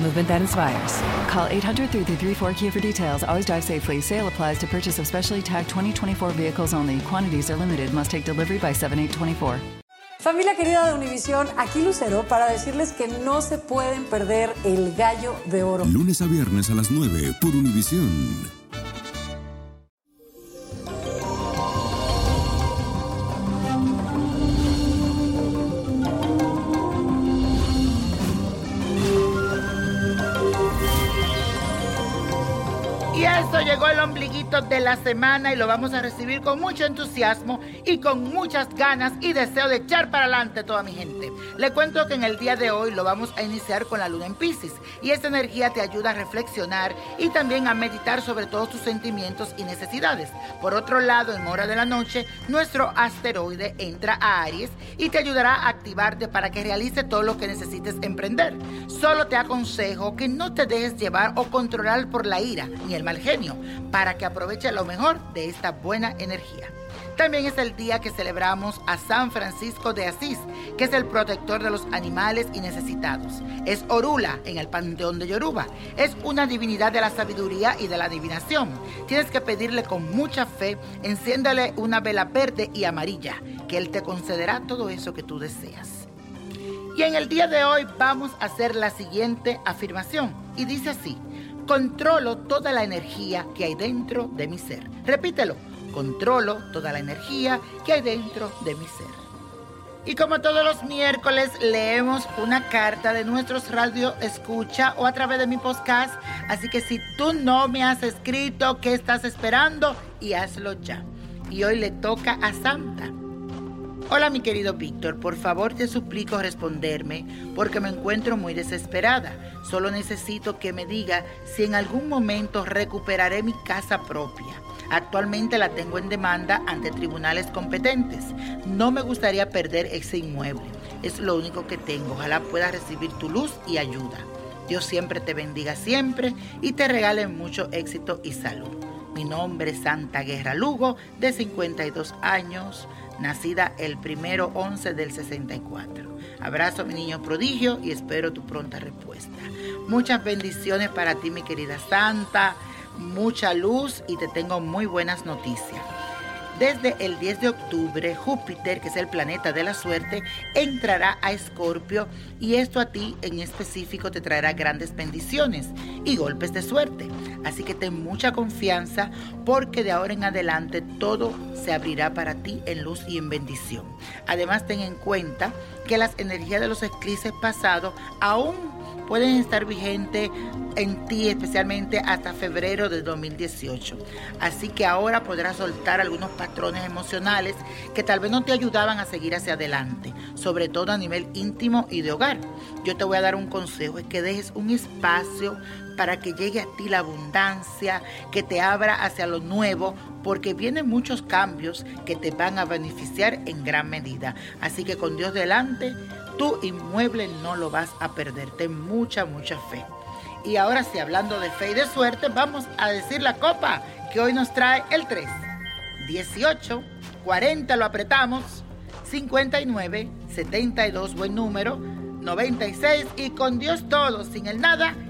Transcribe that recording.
movement that inspires. Call 800 334 Kia for details. Always drive safely. Sale applies to purchase of specially tagged 2024 vehicles only. Quantities are limited. Must take delivery by 7824. Familia querida de Univisión, aquí Lucero para decirles que no se pueden perder el gallo de oro. Lunes a viernes a las 9 por Univisión. Eso llegó el ombliguito de la semana y lo vamos a recibir con mucho entusiasmo y con muchas ganas y deseo de echar para adelante toda mi gente. Le cuento que en el día de hoy lo vamos a iniciar con la luna en Pisces y esta energía te ayuda a reflexionar y también a meditar sobre todos tus sentimientos y necesidades. Por otro lado, en hora de la noche, nuestro asteroide entra a Aries y te ayudará a activarte para que realice todo lo que necesites emprender. Solo te aconsejo que no te dejes llevar o controlar por la ira ni el mal para que aproveche lo mejor de esta buena energía. También es el día que celebramos a San Francisco de Asís, que es el protector de los animales y necesitados. Es Orula en el panteón de Yoruba. Es una divinidad de la sabiduría y de la adivinación. Tienes que pedirle con mucha fe, enciéndale una vela verde y amarilla, que él te concederá todo eso que tú deseas. Y en el día de hoy vamos a hacer la siguiente afirmación y dice así. Controlo toda la energía que hay dentro de mi ser. Repítelo. Controlo toda la energía que hay dentro de mi ser. Y como todos los miércoles leemos una carta de nuestros radio escucha o a través de mi podcast. Así que si tú no me has escrito, ¿qué estás esperando? Y hazlo ya. Y hoy le toca a Santa. Hola mi querido Víctor, por favor te suplico responderme porque me encuentro muy desesperada. Solo necesito que me diga si en algún momento recuperaré mi casa propia. Actualmente la tengo en demanda ante tribunales competentes. No me gustaría perder ese inmueble. Es lo único que tengo. Ojalá pueda recibir tu luz y ayuda. Dios siempre te bendiga siempre y te regale mucho éxito y salud. Mi nombre es Santa Guerra Lugo, de 52 años nacida el primero 11 del 64. Abrazo mi niño prodigio y espero tu pronta respuesta. Muchas bendiciones para ti, mi querida Santa, mucha luz y te tengo muy buenas noticias. Desde el 10 de octubre, Júpiter, que es el planeta de la suerte, entrará a Escorpio y esto a ti en específico te traerá grandes bendiciones y golpes de suerte. Así que ten mucha confianza porque de ahora en adelante todo se abrirá para ti en luz y en bendición. Además, ten en cuenta que las energías de los eclipses pasados aún pueden estar vigentes en ti, especialmente hasta febrero de 2018. Así que ahora podrás soltar algunos patrones emocionales que tal vez no te ayudaban a seguir hacia adelante, sobre todo a nivel íntimo y de hogar. Yo te voy a dar un consejo, es que dejes un espacio para que llegue a ti la abundancia, que te abra hacia lo nuevo, porque vienen muchos cambios que te van a beneficiar en gran medida. Así que con Dios delante, tu inmueble no lo vas a perder. Ten mucha, mucha fe. Y ahora sí, hablando de fe y de suerte, vamos a decir la copa que hoy nos trae el 3. 18, 40 lo apretamos, 59 72, buen número, 96 y con Dios todo, sin el nada